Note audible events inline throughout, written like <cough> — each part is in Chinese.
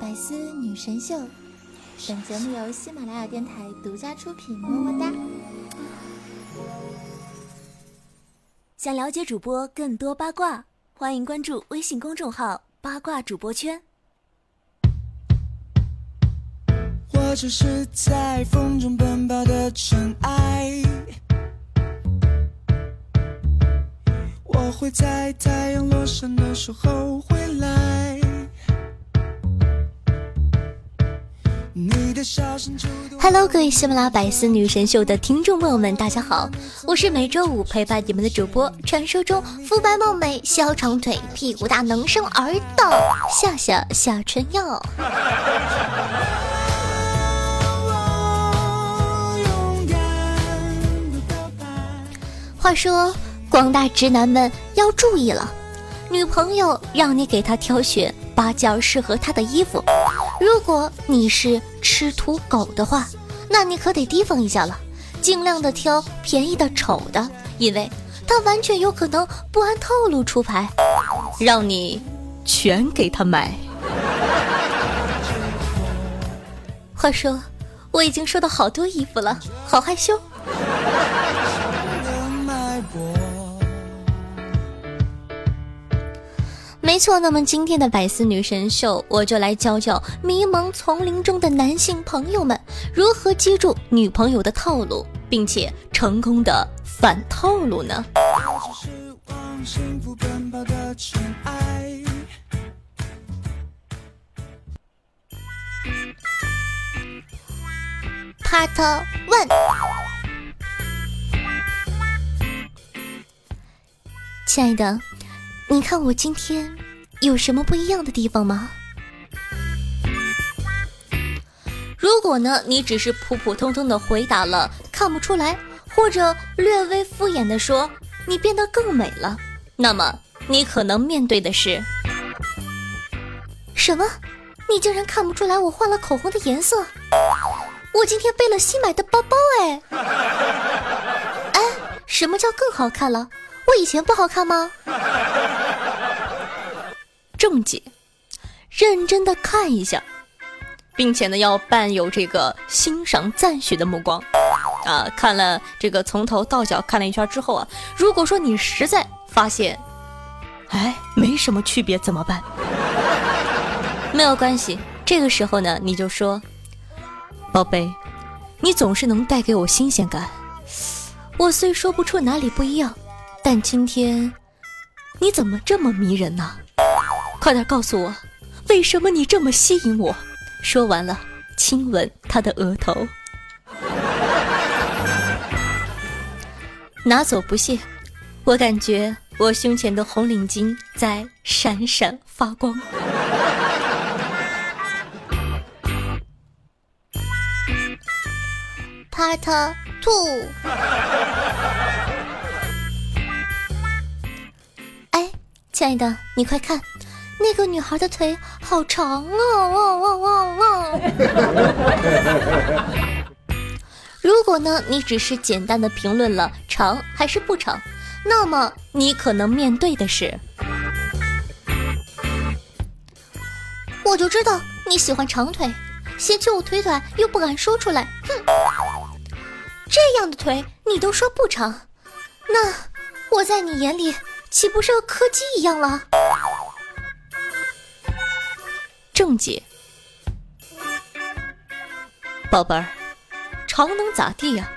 百思女神秀，本节目由喜马拉雅电台独家出品，么么哒。想了解主播更多八卦，欢迎关注微信公众号“八卦主播圈”。我只是在风中奔跑的尘埃。我会在太阳落山的时候回来。Hello，各位喜马拉雅百思女神秀的听众朋友们，大家好，我是每周五陪伴你们的主播，传说中肤白貌美、小长腿、屁股大、能生儿的夏夏夏春耀。话说，广大直男们要注意了，女朋友让你给她挑选八件适合她的衣服，如果你是吃土狗的话，那你可得提防一下了，尽量的挑便宜的、丑的，因为他完全有可能不按套路出牌，让你全给他买。话说，我已经收到好多衣服了，好害羞。没错，那么今天的百思女神秀，我就来教教迷茫丛林中的男性朋友们如何记住女朋友的套路，并且成功的反套路呢？Part One，亲爱的。你看我今天有什么不一样的地方吗？如果呢，你只是普普通通的回答了看不出来，或者略微敷衍的说你变得更美了，那么你可能面对的是什么？你竟然看不出来我换了口红的颜色？我今天背了新买的包包哎！哎，什么叫更好看了？我以前不好看吗？正解，认真的看一下，并且呢，要伴有这个欣赏赞许的目光啊！看了这个从头到脚看了一圈之后啊，如果说你实在发现，哎，没什么区别，怎么办？<laughs> 没有关系，这个时候呢，你就说，宝贝，你总是能带给我新鲜感。我虽说不出哪里不一样。但今天你怎么这么迷人呢？快点告诉我，为什么你这么吸引我？说完了，亲吻他的额头，拿走不谢。我感觉我胸前的红领巾在闪闪发光。Part Two。哎亲爱的，你快看，那个女孩的腿好长啊！汪汪汪汪！如果呢，你只是简单的评论了长还是不长，那么你可能面对的是，我就知道你喜欢长腿，嫌弃我腿短又不敢说出来，哼！这样的腿你都说不长，那我在你眼里。岂不是和柯基一样了？正解，宝贝儿，长能咋地呀？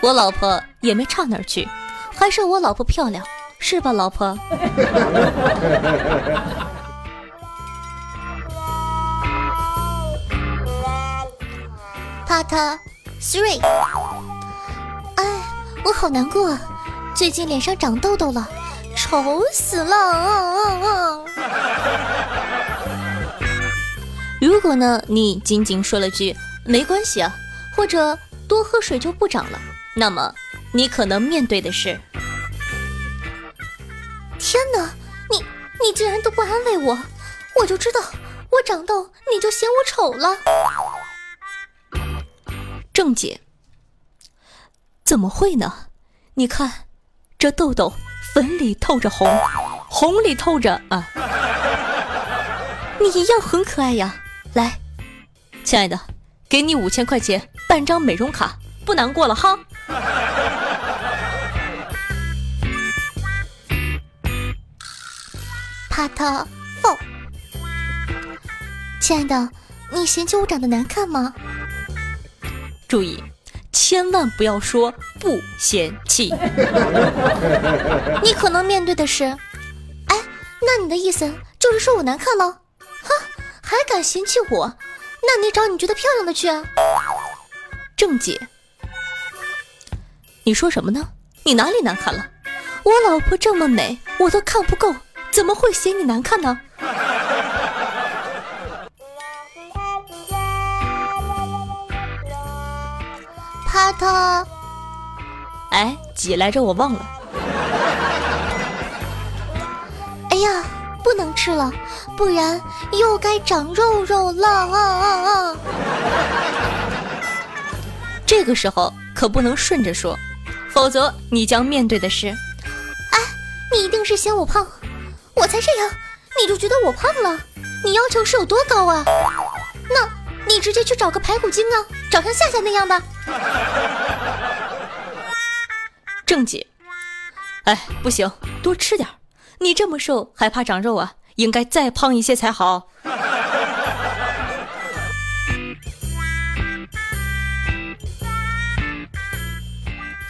我老婆也没差哪儿去，还是我老婆漂亮，是吧，老婆？Part Three，哎，我好难过，啊，最近脸上长痘痘了。丑死了！如果呢，你仅仅说了句没关系啊，或者多喝水就不长了，那么你可能面对的是：天哪，你你竟然都不安慰我，我就知道我长痘你就嫌我丑了。正解？怎么会呢？你看这痘痘。粉里透着红，红里透着啊，你一样很可爱呀。来，亲爱的，给你五千块钱办张美容卡，不难过了哈。<laughs> 帕特凤，亲爱的，你嫌弃我长得难看吗？注意，千万不要说不嫌弃。<laughs> 你可能面对的是，哎，那你的意思就是说我难看了？哼，还敢嫌弃我？那你找你觉得漂亮的去啊。郑姐，你说什么呢？你哪里难看了？我老婆这么美，我都看不够，怎么会嫌你难看呢？<laughs> 帕特，哎，几来着？我忘了。吃了，不然又该长肉肉了啊啊啊！这个时候可不能顺着说，否则你将面对的是，哎，你一定是嫌我胖，我才这样，你就觉得我胖了？你要求是有多高啊？那你直接去找个排骨精啊，找像夏夏那样吧。正解。哎，不行，多吃点你这么瘦还怕长肉啊？应该再胖一些才好。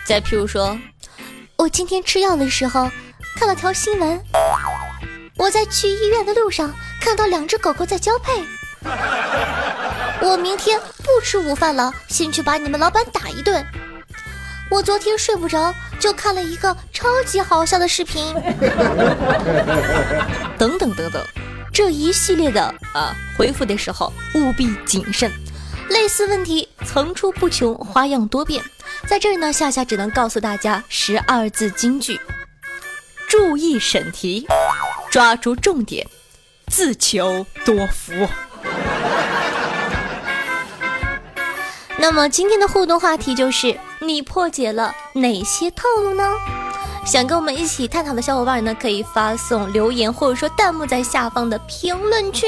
再譬如说，我今天吃药的时候看了条新闻，我在去医院的路上看到两只狗狗在交配。我明天不吃午饭了，先去把你们老板打一顿。我昨天睡不着，就看了一个超级好笑的视频。<laughs> 等等等等，这一系列的啊回复的时候务必谨慎，类似问题层出不穷，花样多变。在这儿呢，夏夏只能告诉大家十二字金句：注意审题，抓住重点，自求多福。<laughs> 那么今天的互动话题就是：你破解了哪些套路呢？想跟我们一起探讨的小伙伴呢，可以发送留言或者说弹幕在下方的评论区。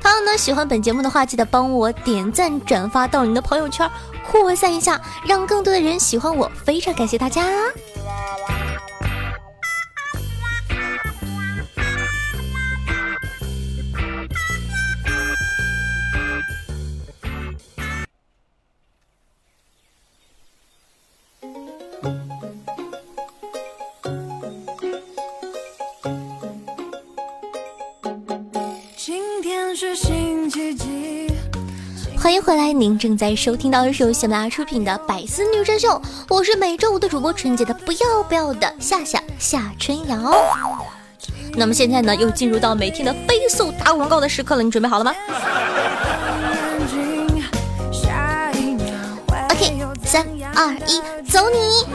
同样呢，喜欢本节目的话，记得帮我点赞、转发到你的朋友圈，扩散一下，让更多的人喜欢我。非常感谢大家。回来，您正在收听到的是由喜马拉雅出品的《百思女神秀》，我是每周五的主播纯洁的不要不要的夏夏夏春瑶。那么现在呢，又进入到每天的飞速打广告的时刻了，你准备好了吗？<laughs> OK，三二一，走你！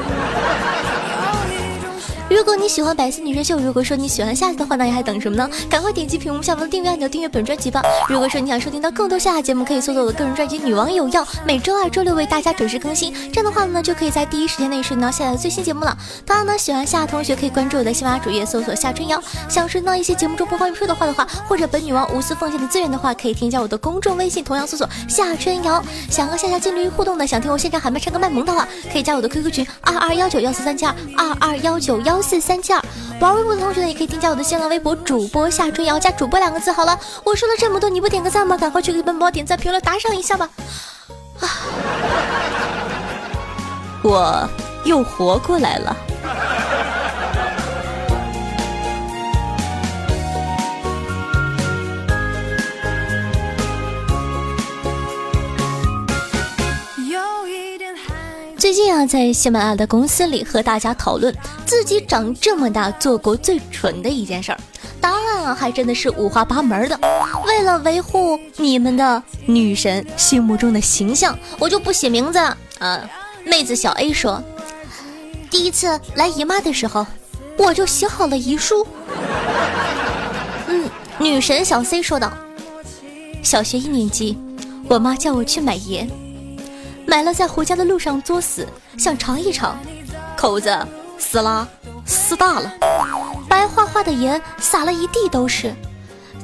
如果你喜欢百思女神秀，如果说你喜欢夏夏的话，那你还等什么呢？赶快点击屏幕下方的订阅按钮，订阅本专辑吧。如果说你想收听到更多夏夏节目，可以搜索我的个人专辑《女王有药》，每周二、周六为大家准时更新。这样的话呢，就可以在第一时间内收听到夏夏的最新节目了。当然呢，喜欢夏夏同学可以关注我的喜马主页，搜索夏春瑶。想收听到一些节目中播放预说的话的话，或者本女王无私奉献的资源的话，可以添加我的公众微信，同样搜索夏春瑶。想和夏夏近距离互动的，想听我现场喊麦唱歌卖萌的话，可以加我的 QQ 群二二幺九幺四三七二二二幺九幺。四三七二，玩微博的同学呢，也可以添加我的新浪微博主播夏春瑶，加主播两个字好了。我说了这么多，你不点个赞吗？赶快去给本宝宝点赞、评论、打赏一下吧！啊，我又活过来了。最近啊，在喜马拉雅的公司里和大家讨论自己长这么大做过最蠢的一件事儿，答案啊还真的是五花八门的。为了维护你们的女神心目中的形象，我就不写名字啊。妹子小 A 说，第一次来姨妈的时候，我就写好了遗书。嗯，女神小 C 说道，小学一年级，我妈叫我去买盐。买了，在回家的路上作死，想尝一尝，口子撕拉撕大了，白花花的盐撒了一地都是。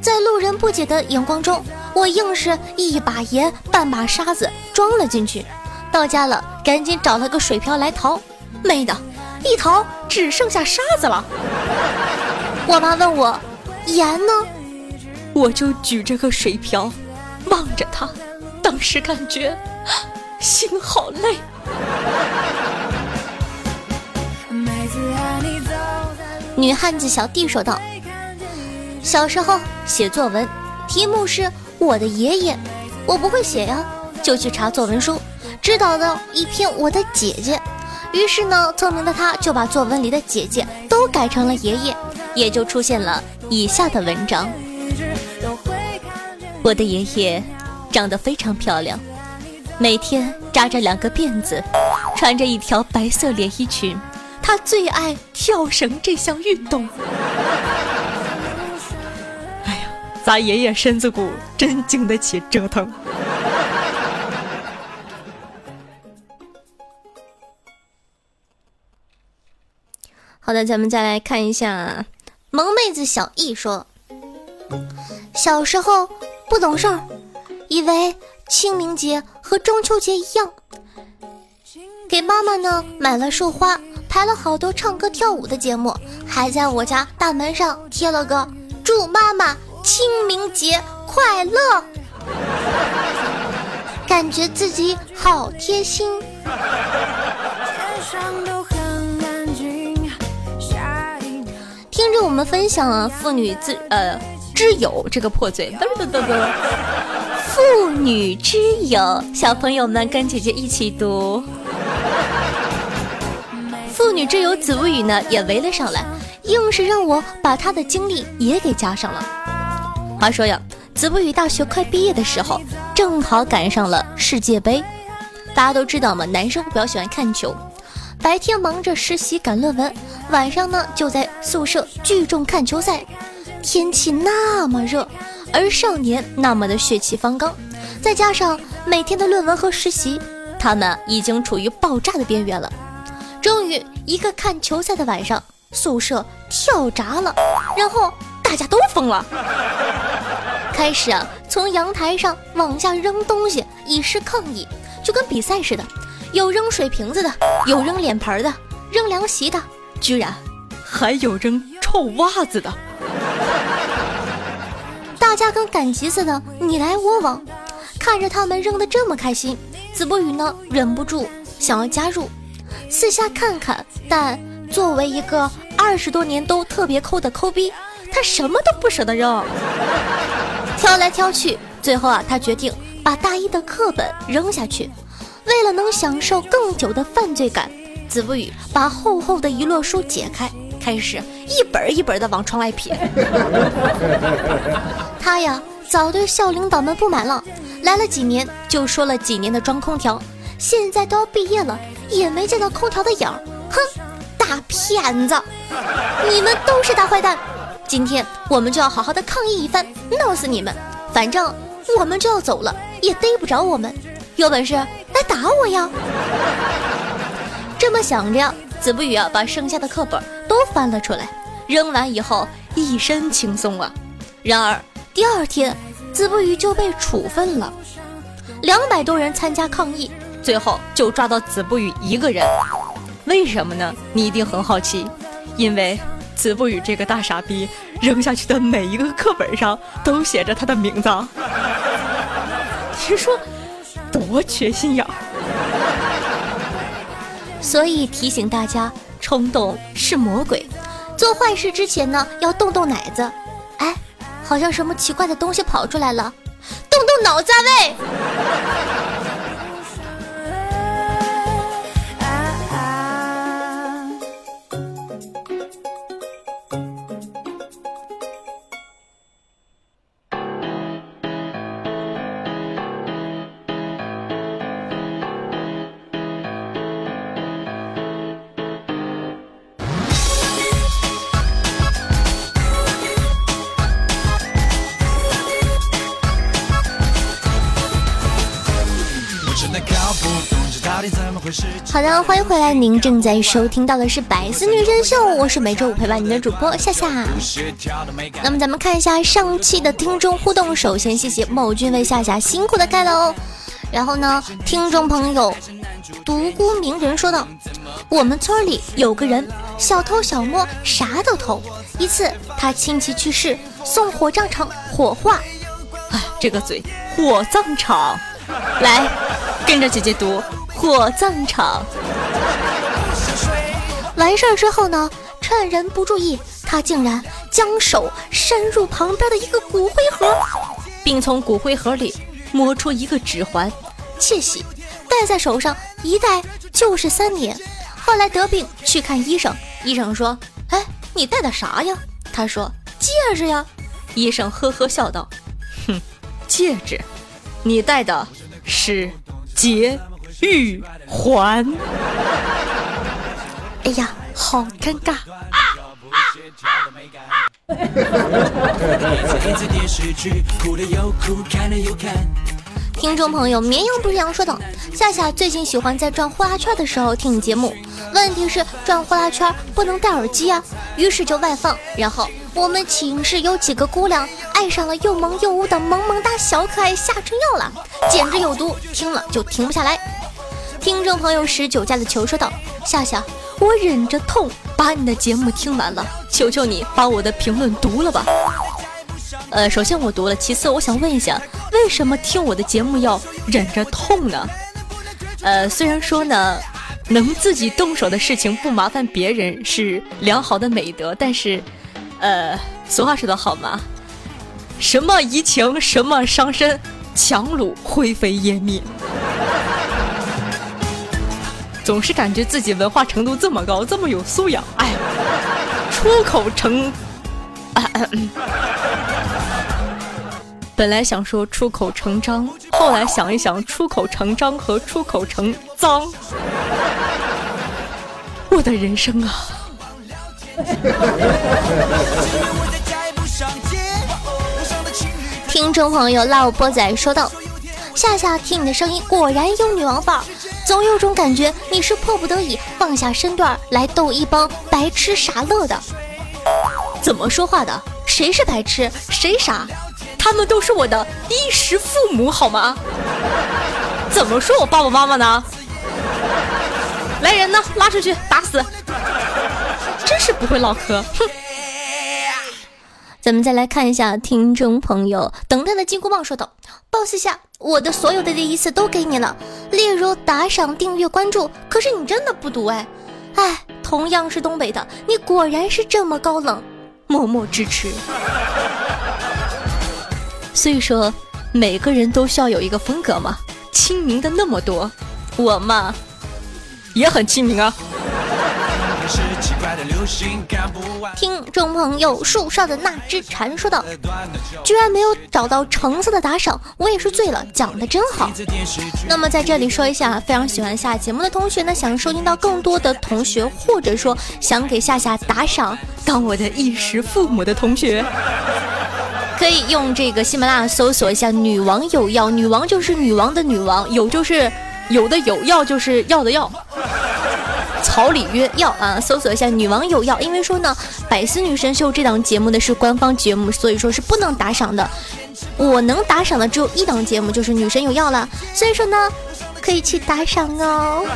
在路人不解的眼光中，我硬是一把盐半把沙子装了进去。到家了，赶紧找了个水瓢来淘，妹的，一淘只剩下沙子了。我妈问我盐呢，我就举着个水瓢，望着她，当时感觉心好累。女汉子小弟说道：“小时候写作文，题目是我的爷爷，我不会写呀，就去查作文书，知道的一篇我的姐姐。于是呢，聪明的他就把作文里的姐姐都改成了爷爷，也就出现了以下的文章。我的爷爷长得非常漂亮，每天扎着两个辫子，穿着一条白色连衣裙。”他最爱跳绳这项运动。哎呀，咱爷爷身子骨真经得起折腾。好的，咱们再来看一下，萌妹子小易说，小时候不懂事儿，以为清明节和中秋节一样，给妈妈呢买了束花。排了好多唱歌跳舞的节目，还在我家大门上贴了个“祝妈妈清明节快乐”，<laughs> 感觉自己好贴心。听着我们分享啊，妇女自呃之友这个破嘴，嘚嘚嘚嘚，妇女之友，小朋友们跟姐姐一起读。妇女之友子不语呢也围了上来，硬是让我把她的经历也给加上了。话说呀，子不语大学快毕业的时候，正好赶上了世界杯。大家都知道嘛，男生比较喜欢看球，白天忙着实习赶论文，晚上呢就在宿舍聚众看球赛。天气那么热，而少年那么的血气方刚，再加上每天的论文和实习，他们已经处于爆炸的边缘了。终于，一个看球赛的晚上，宿舍跳闸了，然后大家都疯了，开始啊，从阳台上往下扔东西以示抗议，就跟比赛似的，有扔水瓶子的，有扔脸盆的，扔凉席的，居然还有扔臭袜子的，大家跟赶集似的，你来我往，看着他们扔的这么开心，子不语呢，忍不住想要加入。四下看看，但作为一个二十多年都特别抠的抠逼，他什么都不舍得扔，挑来挑去，最后啊，他决定把大一的课本扔下去。为了能享受更久的犯罪感，子不语把厚厚的一摞书解开，开始一本一本的往窗外撇。<laughs> 他呀，早对校领导们不满了，来了几年就说了几年的装空调，现在都要毕业了。也没见到空调的影儿，哼，大骗子！你们都是大坏蛋！今天我们就要好好的抗议一番，闹死你们！反正我们就要走了，也逮不着我们。有本事来打我呀！这么想着，子不语啊，把剩下的课本都翻了出来，扔完以后一身轻松啊。然而第二天，子不语就被处分了，两百多人参加抗议。最后就抓到子不语一个人，为什么呢？你一定很好奇，因为子不语这个大傻逼扔下去的每一个课本上都写着他的名字。<laughs> 你说多缺心眼？所以提醒大家，冲动是魔鬼，做坏事之前呢要动动奶子。哎，好像什么奇怪的东西跑出来了，动动脑子喂！好的，欢迎回来，您正在收听到的是《百思女神秀》，我是每周五陪伴您的主播夏夏。那么咱们看一下上期的听众互动，首先谢谢某君为夏夏辛苦的盖楼。然后呢，听众朋友独孤鸣人说道：“我们村里有个人小偷小摸啥都偷，一次他亲戚去世，送火葬场火化。哎，这个嘴，火葬场，来跟着姐姐读火葬场。完事儿之后呢，趁人不注意，他竟然将手伸入旁边的一个骨灰盒，并从骨灰盒里。”摸出一个指环，窃喜，戴在手上一戴就是三年。后来得病去看医生，医生说：“哎，你戴的啥呀？”他说：“戒指呀。”医生呵呵笑道：“哼，戒指，你戴的是节玉环。”哎呀，好尴尬。听众朋友，绵羊不是羊说道：“夏夏最近喜欢在转呼啦圈的时候听你节目，问题是转呼啦圈不能戴耳机啊，于是就外放。然后我们寝室有几个姑娘爱上了又萌又污的萌萌哒小可爱夏春耀了，简直有毒，听了就停不下来。”听众朋友十九家的球说道：“夏夏。”我忍着痛把你的节目听完了，求求你把我的评论读了吧。呃，首先我读了，其次我想问一下，为什么听我的节目要忍着痛呢？呃，虽然说呢，能自己动手的事情不麻烦别人是良好的美德，但是，呃，俗话说得好嘛，什么移情，什么伤身，强弩灰飞烟灭。总是感觉自己文化程度这么高，这么有素养，哎，出口成，本来想说出口成章，后来想一想，出口成章和出口成脏，我的人生啊！听众朋友老波仔说道：“夏夏听你的声音，果然有女王范儿。”总有种感觉，你是迫不得已放下身段来逗一帮白痴傻乐的。怎么说话的？谁是白痴？谁傻？他们都是我的衣食父母，好吗？怎么说我爸爸妈妈呢？来人呢，拉出去打死！真是不会唠嗑，哼。咱们再来看一下听众朋友等待的金箍棒说道：“boss 下，我的所有的第一次都给你了，例如打赏、订阅、关注。可是你真的不读哎，哎，同样是东北的，你果然是这么高冷，默默支持。<laughs> 所以说，每个人都需要有一个风格嘛。亲民的那么多，我嘛，也很亲民啊。”听众朋友树上的那只蝉说道：“居然没有找到橙色的打赏，我也是醉了，讲的真好。”那么在这里说一下，非常喜欢夏节目的同学呢，想收听到更多的同学，或者说想给夏夏打赏，当我的衣食父母的同学，<laughs> 可以用这个喜马拉雅搜索一下“女王有药”，女王就是女王的女王，有就是有的有，药就是要的要。草里约药啊，搜索一下“女王有药”，因为说呢，《百思女神秀》这档节目呢是官方节目，所以说是不能打赏的。我能打赏的只有一档节目，就是《女神有药》了，所以说呢，可以去打赏哦。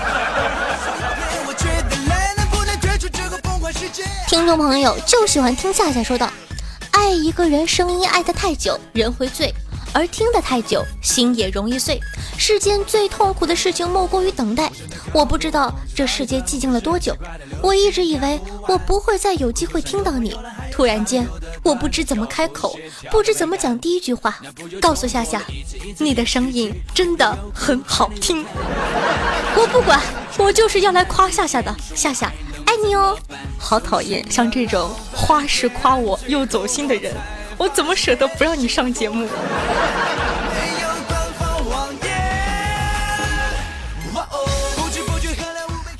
听众朋友就喜欢听夏夏说道：“爱一个人，声音爱得太久，人会醉。”而听得太久，心也容易碎。世间最痛苦的事情莫过于等待。我不知道这世界寂静了多久，我一直以为我不会再有机会听到你。突然间，我不知怎么开口，不知怎么讲第一句话，告诉夏夏，你的声音真的很好听。我不管，我就是要来夸夏夏的。夏夏，爱你哦。好讨厌，像这种花式夸我又走心的人。我怎么舍得不让你上节目？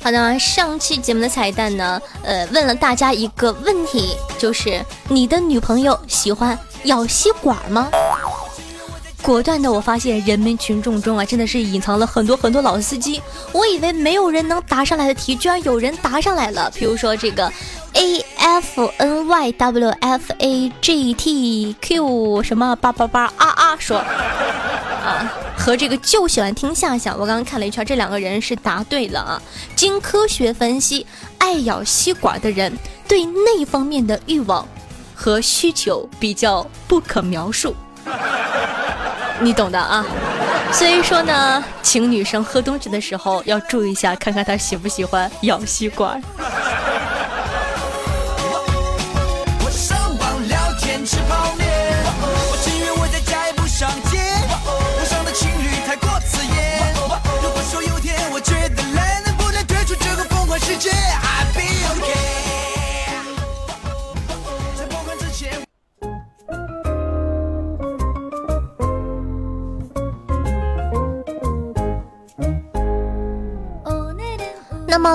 好的，上期节目的彩蛋呢，呃，问了大家一个问题，就是你的女朋友喜欢咬吸管吗？果断的我发现人民群众中啊，真的是隐藏了很多很多老司机。我以为没有人能答上来的题，居然有人答上来了。比如说这个 A F N Y W F A G T Q 什么八八八啊啊说啊，和这个就喜欢听夏夏。我刚刚看了一圈，这两个人是答对了啊。经科学分析，爱咬吸管的人对那方面的欲望和需求比较不可描述。<laughs> 你懂的啊，所以说呢，请女生喝东西的时候要注意一下，看看她喜不喜欢咬吸管。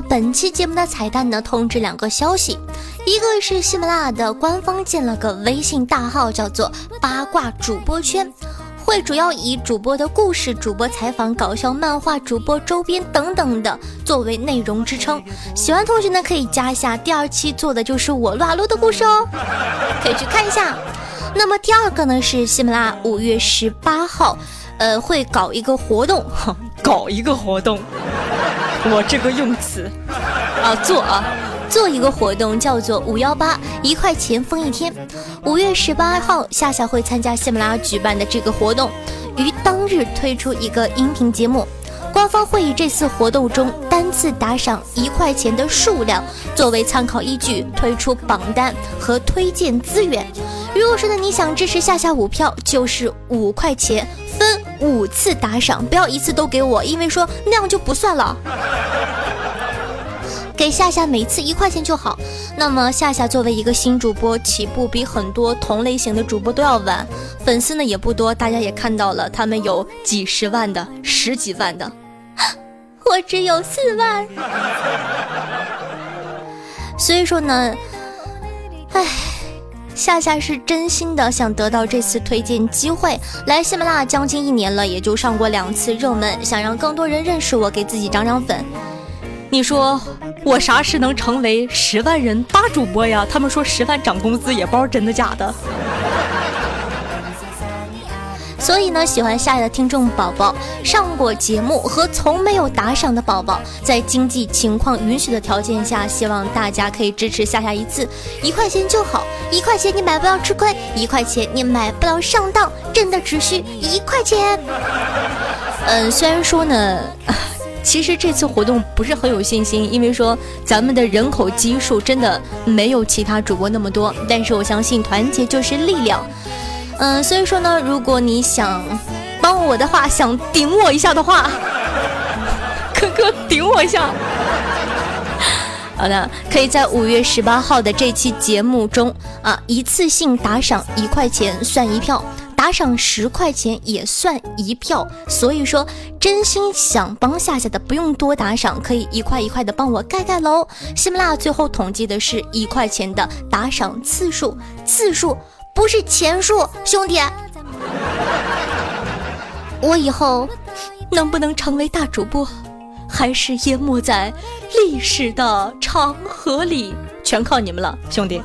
本期节目的彩蛋呢，通知两个消息，一个是喜马拉雅的官方建了个微信大号，叫做八卦主播圈，会主要以主播的故事、主播采访、搞笑漫画、主播周边等等的作为内容支撑。喜欢同学呢可以加一下，第二期做的就是我撸啊撸的故事哦，可以去看一下。那么第二个呢是喜马拉雅五月十八号，呃会搞一个活动，<laughs> 搞一个活动。<laughs> 我这个用词啊，做啊，做一个活动叫做五幺八一块钱封一天。五月十八号，夏夏会参加喜马拉雅举办的这个活动，于当日推出一个音频节目。官方会以这次活动中单次打赏一块钱的数量作为参考依据，推出榜单和推荐资源。如果说呢你想支持夏夏五票，就是五块钱分五次打赏，不要一次都给我，因为说那样就不算了。<laughs> 给夏夏每次一块钱就好。那么夏夏作为一个新主播，起步比很多同类型的主播都要晚，粉丝呢也不多，大家也看到了，他们有几十万的，十几万的。<gasps> 我只有四万，所以说呢，唉，夏夏是真心的想得到这次推荐机会。来喜马拉将近一年了，也就上过两次热门，想让更多人认识我，给自己涨涨粉。你说我啥时能成为十万人大主播呀？他们说十万涨工资，也不知道真的假的。所以呢，喜欢夏夏的听众宝宝，上过节目和从没有打赏的宝宝，在经济情况允许的条件下，希望大家可以支持夏夏一次，一块钱就好，一块钱你买不到吃亏，一块钱你买不到上当，真的只需一块钱。嗯，<laughs> 虽然说呢，<laughs> 其实这次活动不是很有信心，因为说咱们的人口基数真的没有其他主播那么多，但是我相信团结就是力量。嗯，所以说呢，如果你想帮我的话，想顶我一下的话，哥哥顶我一下。好的，可以在五月十八号的这期节目中啊，一次性打赏一块钱算一票，打赏十块钱也算一票。所以说，真心想帮夏夏的，不用多打赏，可以一块一块的帮我盖盖楼。喜马拉最后统计的是一块钱的打赏次数，次数。不是钱数，兄弟，我以后能不能成为大主播，还是淹没在历史的长河里，全靠你们了，兄弟。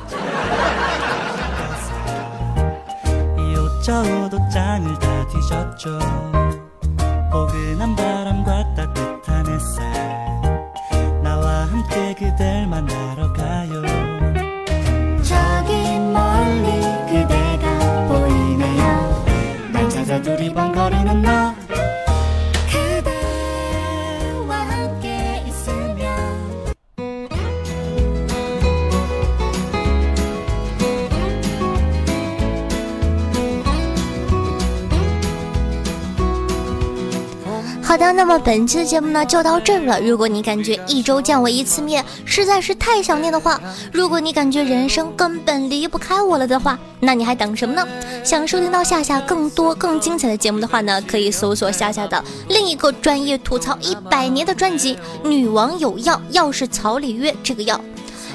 么本期的节目呢就到这儿了。如果你感觉一周见我一次面实在是太想念的话，如果你感觉人生根本离不开我了的话，那你还等什么呢？想收听到夏夏更多更精彩的节目的话呢，可以搜索夏夏的另一个专业吐槽一百年的专辑《女王有药》，药是草里约这个药。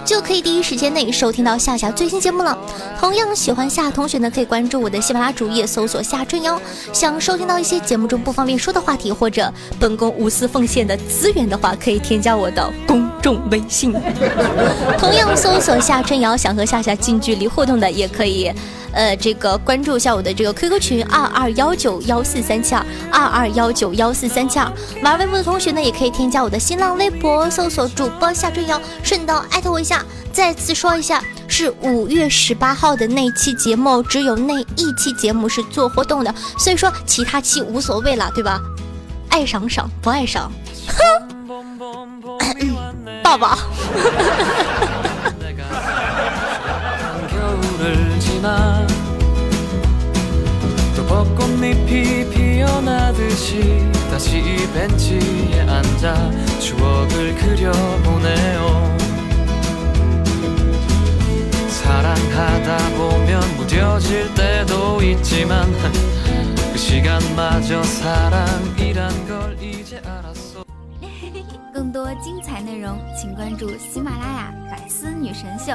就可以第一时间内收听到夏夏最新节目了。同样喜欢夏同学呢，可以关注我的喜马拉雅主页，搜索夏春瑶。想收听到一些节目中不方便说的话题，或者本宫无私奉献的资源的话，可以添加我的公众微信。同样搜索夏春瑶，想和夏夏近距离互动的，也可以。呃，这个关注一下我的这个 QQ 群二二幺九幺四三七二二二幺九幺四三七二，玩微博的同学呢，也可以添加我的新浪微博，搜索主播夏春瑶，顺道艾特我一下。再次说一下，是五月十八号的那期节目，只有那一期节目是做活动的，所以说其他期无所谓了，对吧？爱赏赏，不爱赏，哼，抱抱。 벚꽃잎이 피어나듯이 다시 벤치에 앉아 추억을 그려보네요 사랑하다 보면 무뎌질 때도 있지만 그 시간마저 사랑이란 걸 이제 알았어 <laughs> 更多精彩内容，请关注喜马拉雅《百思女神秀》。